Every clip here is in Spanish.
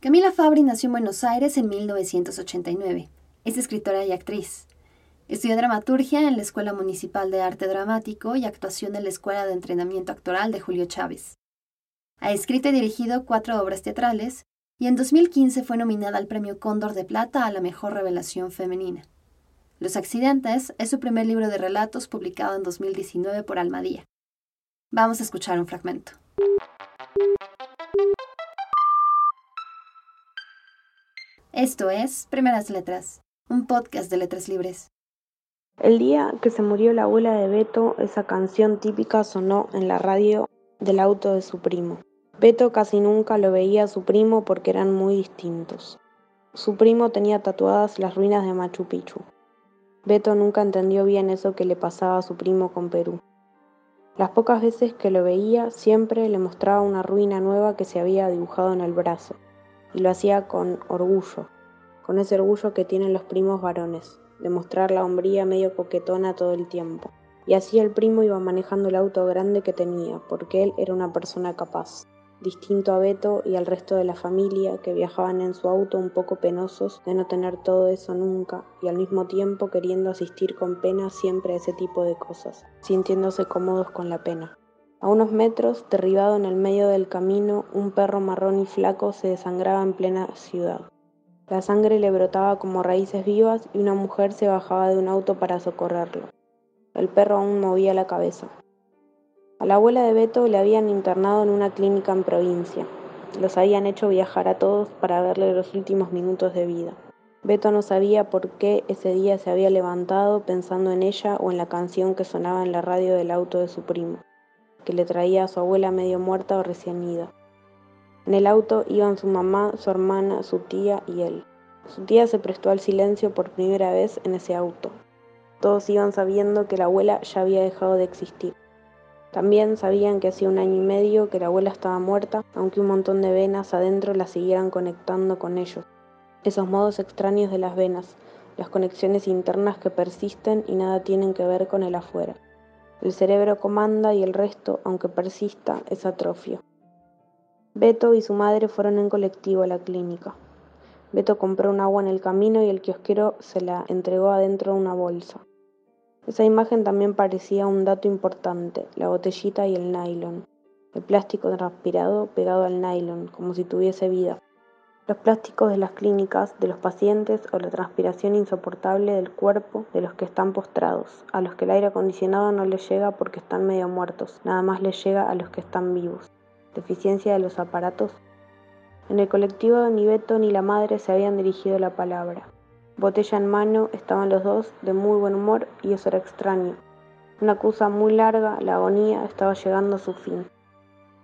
Camila Fabri nació en Buenos Aires en 1989. Es escritora y actriz. Estudió dramaturgia en la Escuela Municipal de Arte Dramático y actuación en la Escuela de Entrenamiento Actoral de Julio Chávez. Ha escrito y dirigido cuatro obras teatrales y en 2015 fue nominada al Premio Cóndor de Plata a la Mejor Revelación Femenina. Los Accidentes es su primer libro de relatos publicado en 2019 por Almadía. Vamos a escuchar un fragmento. Esto es Primeras Letras, un podcast de letras libres. El día que se murió la abuela de Beto, esa canción típica sonó en la radio del auto de su primo. Beto casi nunca lo veía a su primo porque eran muy distintos. Su primo tenía tatuadas las ruinas de Machu Picchu. Beto nunca entendió bien eso que le pasaba a su primo con Perú. Las pocas veces que lo veía, siempre le mostraba una ruina nueva que se había dibujado en el brazo, y lo hacía con orgullo, con ese orgullo que tienen los primos varones, de mostrar la hombría medio coquetona todo el tiempo. Y así el primo iba manejando el auto grande que tenía, porque él era una persona capaz distinto a Beto y al resto de la familia que viajaban en su auto un poco penosos de no tener todo eso nunca y al mismo tiempo queriendo asistir con pena siempre a ese tipo de cosas, sintiéndose cómodos con la pena. A unos metros, derribado en el medio del camino, un perro marrón y flaco se desangraba en plena ciudad. La sangre le brotaba como raíces vivas y una mujer se bajaba de un auto para socorrerlo. El perro aún movía la cabeza. A la abuela de Beto le habían internado en una clínica en provincia. Los habían hecho viajar a todos para verle los últimos minutos de vida. Beto no sabía por qué ese día se había levantado pensando en ella o en la canción que sonaba en la radio del auto de su primo, que le traía a su abuela medio muerta o recién ida. En el auto iban su mamá, su hermana, su tía y él. Su tía se prestó al silencio por primera vez en ese auto. Todos iban sabiendo que la abuela ya había dejado de existir. También sabían que hacía un año y medio que la abuela estaba muerta, aunque un montón de venas adentro la siguieran conectando con ellos. Esos modos extraños de las venas, las conexiones internas que persisten y nada tienen que ver con el afuera. El cerebro comanda y el resto, aunque persista, es atrofio. Beto y su madre fueron en colectivo a la clínica. Beto compró un agua en el camino y el kiosquero se la entregó adentro de una bolsa. Esa imagen también parecía un dato importante, la botellita y el nylon. El plástico transpirado pegado al nylon, como si tuviese vida. Los plásticos de las clínicas, de los pacientes o la transpiración insoportable del cuerpo de los que están postrados, a los que el aire acondicionado no les llega porque están medio muertos, nada más les llega a los que están vivos. Deficiencia de los aparatos. En el colectivo ni Beto ni la madre se habían dirigido la palabra. Botella en mano, estaban los dos de muy buen humor y eso era extraño. Una cosa muy larga, la agonía, estaba llegando a su fin.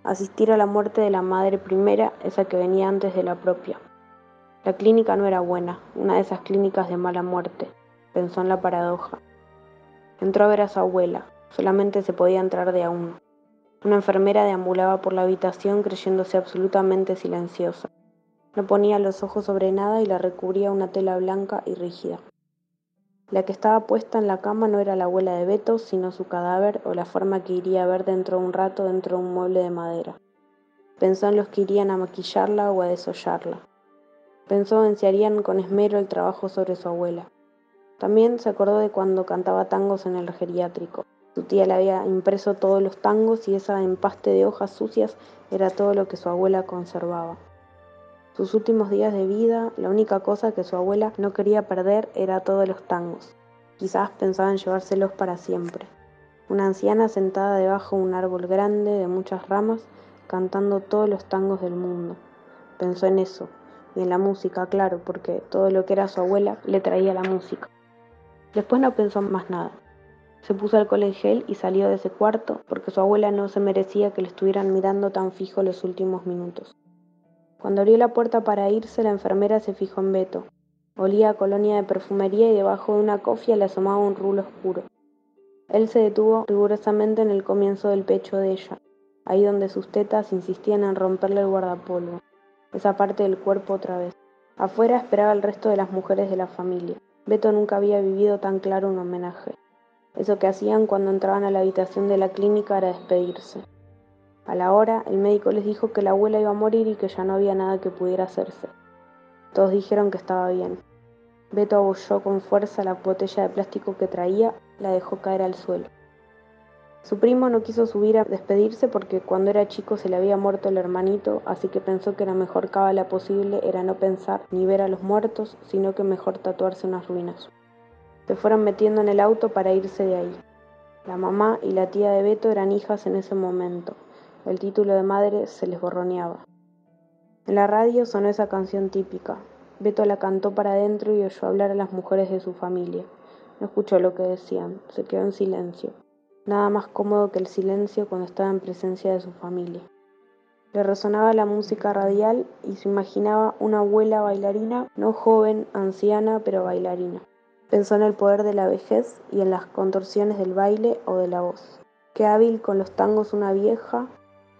Asistir a la muerte de la madre primera, esa que venía antes de la propia. La clínica no era buena, una de esas clínicas de mala muerte, pensó en la paradoja. Entró a ver a su abuela, solamente se podía entrar de a uno. Una enfermera deambulaba por la habitación creyéndose absolutamente silenciosa. No ponía los ojos sobre nada y la recubría una tela blanca y rígida. La que estaba puesta en la cama no era la abuela de Beto, sino su cadáver o la forma que iría a ver dentro de un rato dentro de un mueble de madera. Pensó en los que irían a maquillarla o a desollarla. Pensó en si harían con esmero el trabajo sobre su abuela. También se acordó de cuando cantaba tangos en el geriátrico. Su tía le había impreso todos los tangos y esa empaste de hojas sucias era todo lo que su abuela conservaba. Sus últimos días de vida, la única cosa que su abuela no quería perder era todos los tangos. Quizás pensaba en llevárselos para siempre. Una anciana sentada debajo de un árbol grande de muchas ramas, cantando todos los tangos del mundo. Pensó en eso, y en la música, claro, porque todo lo que era su abuela le traía la música. Después no pensó más nada. Se puso al gel y salió de ese cuarto porque su abuela no se merecía que le estuvieran mirando tan fijo los últimos minutos. Cuando abrió la puerta para irse, la enfermera se fijó en Beto. Olía a colonia de perfumería y debajo de una cofia le asomaba un rulo oscuro. Él se detuvo rigurosamente en el comienzo del pecho de ella, ahí donde sus tetas insistían en romperle el guardapolvo, esa parte del cuerpo otra vez. Afuera esperaba el resto de las mujeres de la familia. Beto nunca había vivido tan claro un homenaje. Eso que hacían cuando entraban a la habitación de la clínica era despedirse. A la hora, el médico les dijo que la abuela iba a morir y que ya no había nada que pudiera hacerse. Todos dijeron que estaba bien. Beto abolló con fuerza la botella de plástico que traía, la dejó caer al suelo. Su primo no quiso subir a despedirse porque cuando era chico se le había muerto el hermanito, así que pensó que la mejor cábala posible era no pensar ni ver a los muertos, sino que mejor tatuarse unas ruinas. Se fueron metiendo en el auto para irse de ahí. La mamá y la tía de Beto eran hijas en ese momento. El título de madre se les borroneaba. En la radio sonó esa canción típica. Beto la cantó para adentro y oyó hablar a las mujeres de su familia. No escuchó lo que decían, se quedó en silencio. Nada más cómodo que el silencio cuando estaba en presencia de su familia. Le resonaba la música radial y se imaginaba una abuela bailarina, no joven, anciana, pero bailarina. Pensó en el poder de la vejez y en las contorsiones del baile o de la voz. Qué hábil con los tangos una vieja,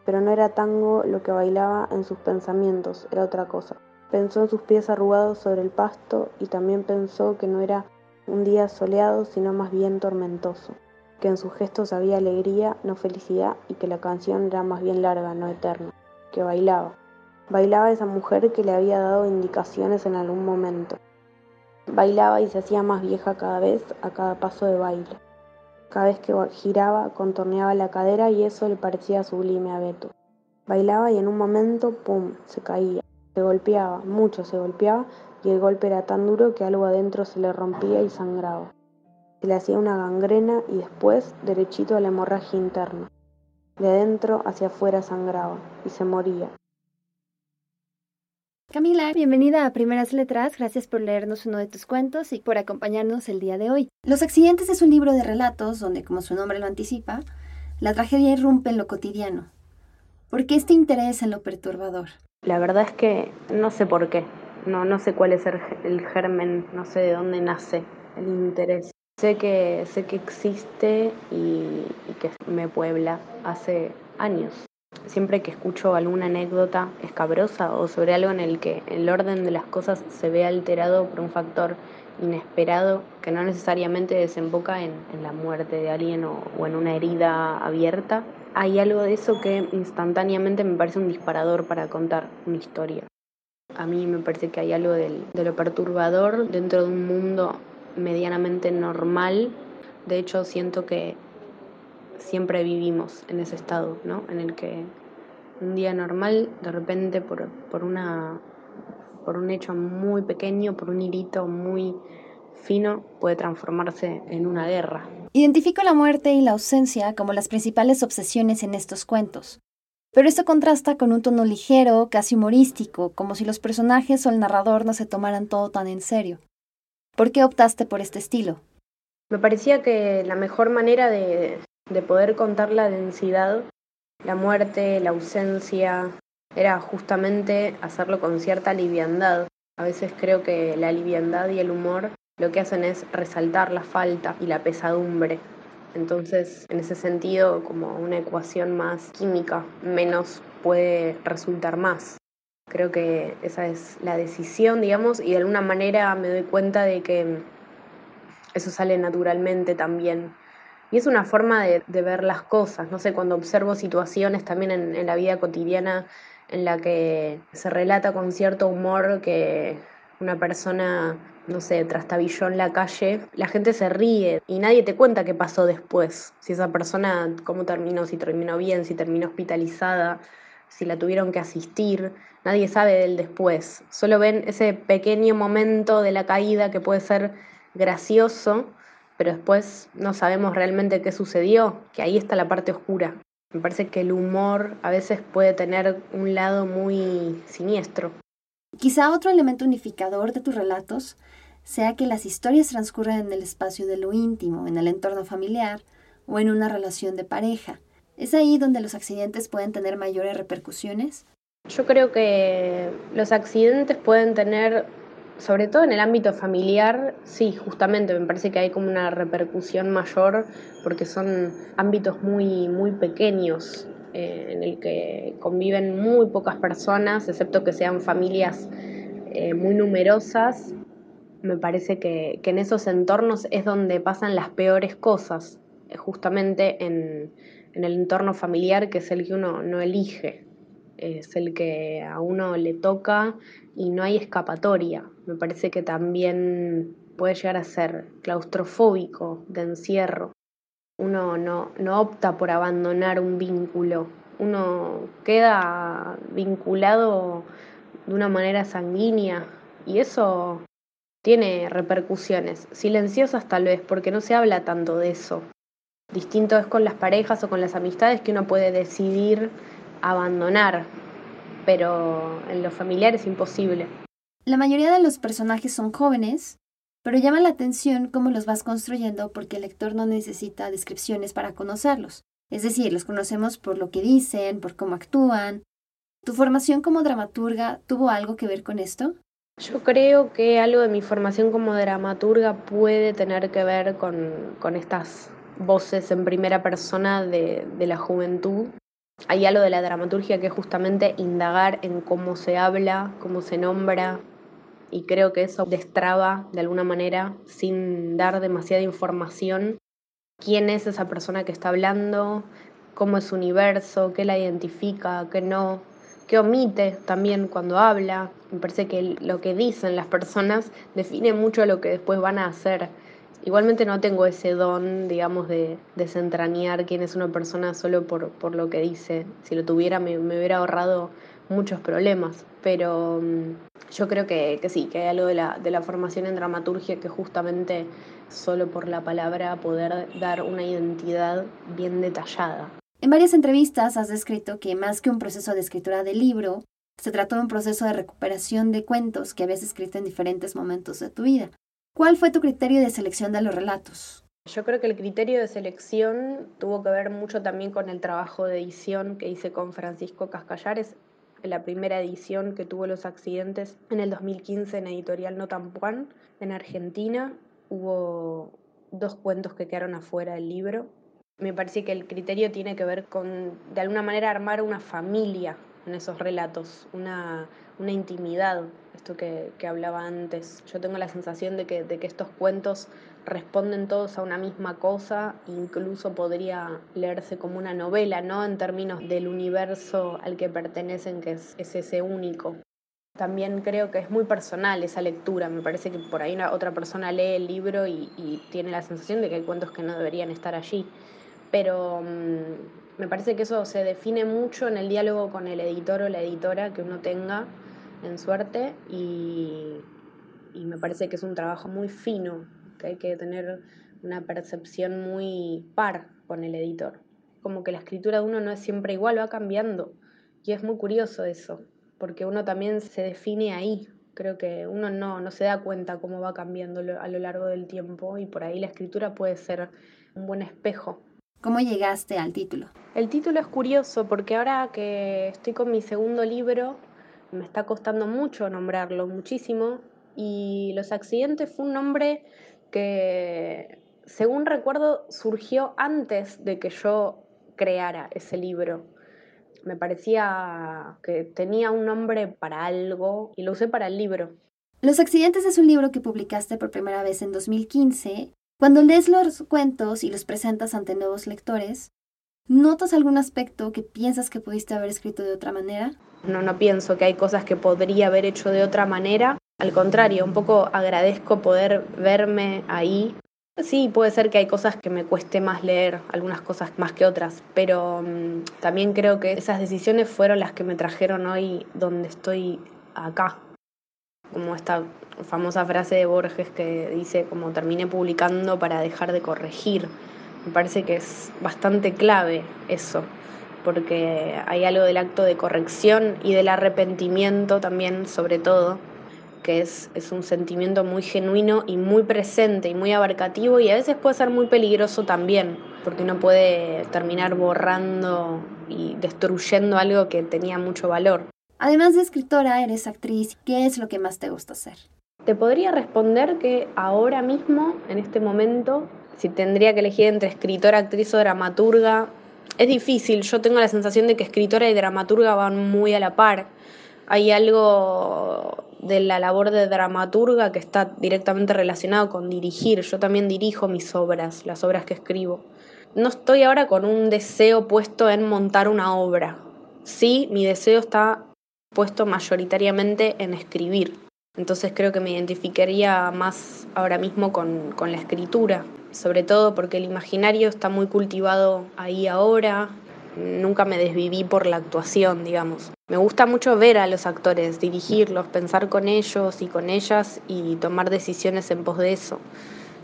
pero no era tango lo que bailaba en sus pensamientos, era otra cosa. Pensó en sus pies arrugados sobre el pasto y también pensó que no era un día soleado, sino más bien tormentoso, que en sus gestos había alegría, no felicidad, y que la canción era más bien larga, no eterna, que bailaba. Bailaba esa mujer que le había dado indicaciones en algún momento. Bailaba y se hacía más vieja cada vez a cada paso de baile. Cada vez que giraba, contorneaba la cadera y eso le parecía sublime a Beto. Bailaba y en un momento, ¡pum!, se caía. Se golpeaba, mucho se golpeaba, y el golpe era tan duro que algo adentro se le rompía y sangraba. Se le hacía una gangrena y después derechito a la hemorragia interna. De adentro hacia afuera sangraba y se moría. Camila, bienvenida a Primeras Letras, gracias por leernos uno de tus cuentos y por acompañarnos el día de hoy. Los accidentes es un libro de relatos donde, como su nombre lo anticipa, la tragedia irrumpe en lo cotidiano. ¿Por qué este interés en lo perturbador? La verdad es que no sé por qué, no, no sé cuál es el, germen, no sé de dónde nace el interés. Sé que, sé que existe y que me puebla hace años siempre que escucho alguna anécdota escabrosa o sobre algo en el que el orden de las cosas se ve alterado por un factor inesperado que no necesariamente desemboca en, la muerte de alguien o, en una herida abierta, hay algo de eso que instantáneamente me parece un disparador para contar una historia. A mí me parece que hay algo de lo perturbador dentro de un mundo medianamente normal. De hecho, siento que siempre vivimos en ese estado, ¿no? En el que un día normal, de repente, por, por, una, por un hecho muy pequeño, por un hilito muy fino, puede transformarse en una guerra. Identifico la muerte y la ausencia como las principales obsesiones en estos cuentos. Pero esto contrasta con un tono ligero, casi humorístico, como si los personajes o el narrador no se tomaran todo tan en serio. ¿Por qué optaste por este estilo? Me parecía que la mejor manera de, de poder contar la densidad, la muerte, la ausencia, era justamente hacerlo con cierta liviandad. A veces creo que la liviandad y el humor lo que hacen es resaltar la falta y la pesadumbre. Entonces, en ese sentido, como una ecuación más química, menos puede resultar más. Creo que esa es la decisión, digamos, y de alguna manera me doy cuenta de que eso sale naturalmente también y es una forma de, ver las cosas, no sé, cuando observo situaciones también en, la vida cotidiana en la que se relata con cierto humor que una persona, no sé, trastabilló en la calle, la gente se ríe y nadie te cuenta qué pasó después, si esa persona, cómo terminó, si terminó bien, si terminó hospitalizada, si la tuvieron que asistir, nadie sabe del después, solo ven ese pequeño momento de la caída que puede ser gracioso pero después no sabemos realmente qué sucedió, que ahí está la parte oscura. Me parece que el humor a veces puede tener un lado muy siniestro. Quizá otro elemento unificador de tus relatos sea que las historias transcurren en el espacio de lo íntimo, en el entorno familiar o en una relación de pareja. ¿Es ahí donde los accidentes pueden tener mayores repercusiones? Yo creo que los accidentes pueden tener sobre todo en el ámbito familiar, sí, justamente me parece que hay como una repercusión mayor porque son ámbitos muy, muy pequeños eh, en el que conviven muy pocas personas, excepto que sean familias eh, muy numerosas. Me parece que, en esos entornos es donde pasan las peores cosas, justamente en, en el entorno familiar que es el que uno no elige, es el que a uno le toca y no hay escapatoria. Me parece que también puede llegar a ser claustrofóbico, de encierro. Uno no, no opta por abandonar un vínculo, uno queda vinculado de una manera sanguínea y eso tiene repercusiones, silenciosas tal vez, porque no se habla tanto de eso. Distinto es con las parejas o con las amistades que uno puede decidir abandonar, pero en lo familiar es imposible. La mayoría de los personajes son jóvenes, pero llama la atención cómo los vas construyendo porque el lector no necesita descripciones para conocerlos. Es decir, los conocemos por lo que dicen, por cómo actúan. ¿Tu formación como dramaturga tuvo algo que ver con esto? Yo creo que algo de mi formación como dramaturga puede tener que ver con, estas voces en primera persona de, de la juventud. Hay algo de la dramaturgia que es justamente indagar en cómo se habla, cómo se nombra, y creo que eso destraba de alguna manera, sin dar demasiada información, quién es esa persona que está hablando, cómo es su universo, qué la identifica, qué no, qué omite también cuando habla. Me parece que lo que dicen las personas define mucho lo que después van a hacer. Igualmente no tengo ese don, digamos, de desentrañar quién es una persona solo por, lo que dice. Si lo tuviera me, hubiera ahorrado muchos problemas. Pero mm, yo creo que, que, sí, que hay algo de la, de la formación en dramaturgia que justamente solo por la palabra poder dar una identidad bien detallada. En varias entrevistas has descrito que más que un proceso de escritura de libro, se trató de un proceso de recuperación de cuentos que habías escrito en diferentes momentos de tu vida. ¿Cuál fue tu criterio de selección de los relatos? Yo creo que el criterio de selección tuvo que ver mucho también con el trabajo de edición que hice con Francisco Cascallares, en la primera edición que tuvo los accidentes en el 2015 en Editorial Notampuan, en Argentina. Hubo dos cuentos que quedaron afuera del libro, me parece que el criterio tiene que ver con, de alguna manera, armar una familia en esos relatos, una, una intimidad, esto que, que, hablaba antes. Yo tengo la sensación de que, de que estos cuentos responden todos a una misma cosa, incluso podría leerse como una novela, ¿no? En términos del universo al que pertenecen, que es, es ese único. También creo que es muy personal esa lectura. Me parece que por ahí una, otra persona lee el libro y, tiene la sensación de que hay cuentos que no deberían estar allí pero mm, me parece que eso se define mucho en el diálogo con el editor o la editora que uno tenga en suerte y, y me parece que es un trabajo muy fino, que hay que tener una percepción muy par con el editor. Como que la escritura de uno no es siempre igual, va cambiando. Y es muy curioso eso, porque uno también se define ahí. Creo que uno no, no se da cuenta cómo va cambiando a lo largo del tiempo y por ahí la escritura puede ser un buen espejo ¿Cómo llegaste al título? El título es curioso porque ahora que estoy con mi segundo libro, me está costando mucho nombrarlo, muchísimo, y Los accidentes fue un nombre que, según recuerdo, surgió antes de que yo creara ese libro. Me parecía que tenía un nombre para algo y lo usé para el libro. Los accidentes es un libro que publicaste por primera vez en 2015 cuando lees los cuentos y los presentas ante nuevos lectores, ¿notas algún aspecto que piensas que pudiste haber escrito de otra manera? No, no pienso que hay cosas que podría haber hecho de otra manera. Al contrario, un poco agradezco poder verme ahí. Sí, puede ser que hay cosas que me cueste más leer, algunas cosas más que otras, pero mm, también creo que esas decisiones fueron las que me trajeron hoy donde estoy acá, como esta famosa frase de Borges que dice como terminé publicando para dejar de corregir. Me parece que es bastante clave eso, porque hay algo del acto de corrección y del arrepentimiento también, sobre todo, que es, es un sentimiento muy genuino y muy presente y muy abarcativo y a veces puede ser muy peligroso también, porque uno puede terminar borrando y destruyendo algo que tenía mucho valor. Además de escritora, eres actriz. ¿Qué es lo que más te gusta hacer? Te podría responder que ahora mismo, en este momento, si tendría que elegir entre escritora, actriz o dramaturga, es difícil. Yo tengo la sensación de que escritora y dramaturga van muy a la par. Hay algo de la labor de dramaturga que está directamente relacionado con dirigir. Yo también dirijo mis obras, las obras que escribo. No estoy ahora con un deseo puesto en montar una obra. Sí, mi deseo está puesto mayoritariamente en escribir. Entonces creo que me identificaría más ahora mismo con, con la escritura, sobre todo porque el imaginario está muy cultivado ahí ahora, nunca me desviví por la actuación, digamos. Me gusta mucho ver a los actores, dirigirlos, pensar con ellos y con ellas y tomar decisiones en pos de eso.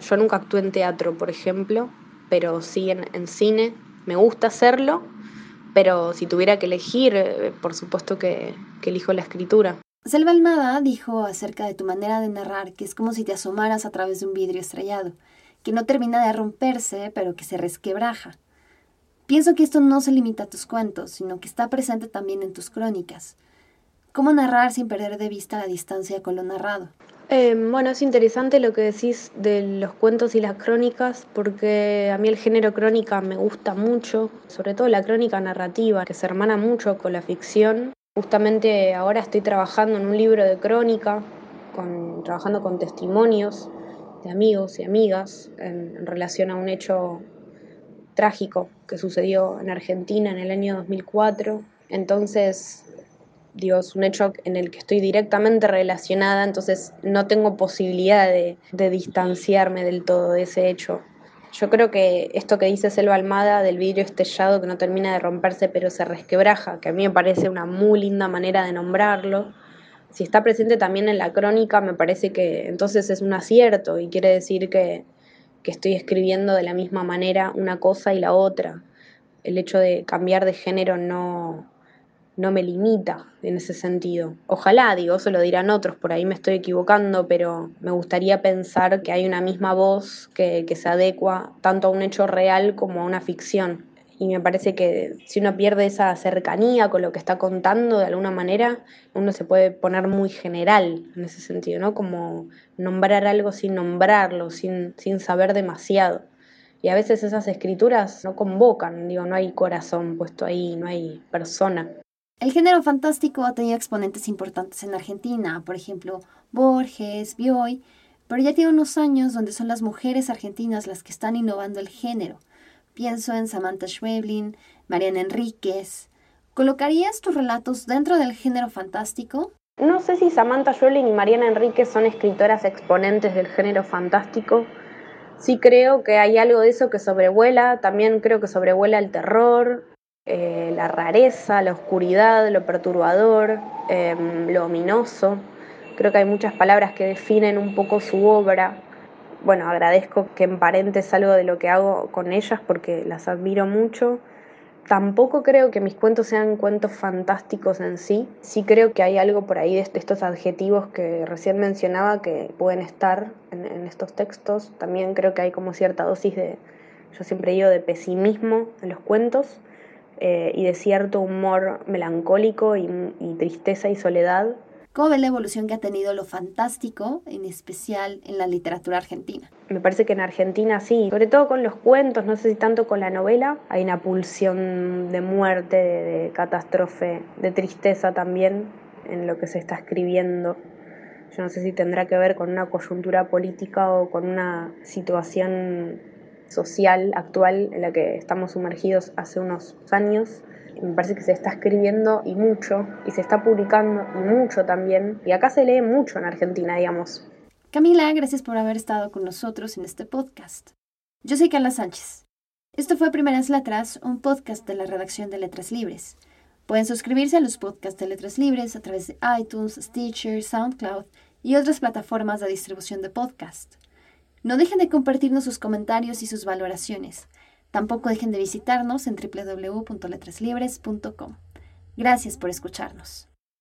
Yo nunca actué en teatro, por ejemplo, pero sí en, cine. Me gusta hacerlo, pero si tuviera que elegir, eh, por supuesto que, que elijo la escritura. Selva Almada dijo acerca de tu manera de narrar que es como si te asomaras a través de un vidrio estrellado, que no termina de romperse, pero que se resquebraja. Pienso que esto no se limita a tus cuentos, sino que está presente también en tus crónicas. ¿Cómo narrar sin perder de vista la distancia con lo narrado? Em, bueno, es interesante lo que decís de los cuentos y las crónicas, porque a mí el género crónica me gusta mucho, sobre todo la crónica narrativa, que se hermana mucho con la ficción. Justamente ahora estoy trabajando en un libro de crónica, con, trabajando con testimonios de amigos y amigas en relación a un hecho trágico que sucedió en Argentina en el año 2004. Entonces, digo, es un hecho en el que estoy directamente relacionada, entonces no tengo posibilidad de, distanciarme del todo de ese hecho. Yo creo que esto que dice Selva Almada del vidrio estellado que no termina de romperse pero se resquebraja, que a mí me parece una muy linda manera de nombrarlo, si está presente también en la crónica me parece que entonces es un acierto y quiere decir que, que estoy escribiendo de la misma manera una cosa y la otra. El hecho de cambiar de género no, no me limita en ese sentido. Ojalá, digo, eso lo dirán otros, por ahí me estoy equivocando, pero me gustaría pensar que hay una misma voz que, se adecua tanto a un hecho real como a una ficción y me parece que si uno pierde esa cercanía con lo que está contando de alguna manera, uno se puede poner muy general en ese sentido, ¿no? Como nombrar algo sin nombrarlo, sin, sin saber demasiado. Y a veces esas escrituras no convocan, digo, no hay corazón puesto ahí, no hay persona. El género fantástico ha tenido exponentes importantes en Argentina, por ejemplo, Borges, Bioy, pero ya tiene unos años donde son las mujeres argentinas las que están innovando el género Pienso en Samantha Schweblin, Mariana Enríquez. ¿Colocarías tus relatos dentro del género fantástico? No sé si Samantha Schweblin y Mariana Enríquez son escritoras exponentes del género fantástico. Sí creo que hay algo de eso que sobrevuela, también creo que sobrevuela el terror, eh, la rareza, la oscuridad, lo perturbador, em, lo ominoso. Creo que hay muchas palabras que definen un poco su obra bueno, agradezco que emparentes algo de lo que hago con ellas porque las admiro mucho. Tampoco creo que mis cuentos sean cuentos fantásticos en sí. Sí creo que hay algo por ahí de estos adjetivos que recién mencionaba que pueden estar en, estos textos. También creo que hay como cierta dosis de, yo siempre digo, de pesimismo en los cuentos eh, y de cierto humor melancólico y tristeza y soledad ¿Cómo ves la evolución que ha tenido lo fantástico, en especial en la literatura argentina? Me parece que en Argentina sí, sobre todo con los cuentos, no sé si tanto con la novela, hay una pulsión de muerte, de, catástrofe, de tristeza también en lo que se está escribiendo. Yo no sé si tendrá que ver con una coyuntura política o con una situación social actual en la que estamos sumergidos hace unos años me parece que se está escribiendo y mucho, y se está publicando y mucho también, y acá se lee mucho en Argentina, digamos. Camila, gracias por haber estado con nosotros en este podcast. Yo soy Carla Sánchez. Esto fue Primeras Letras, un podcast de la redacción de Letras Libres. Pueden suscribirse a los podcasts de Letras Libres a través de iTunes, Stitcher, SoundCloud y otras plataformas de distribución de podcast. No dejen de compartirnos sus comentarios y sus valoraciones. Tampoco dejen de visitarnos en www.letraslibres.com. Gracias por escucharnos.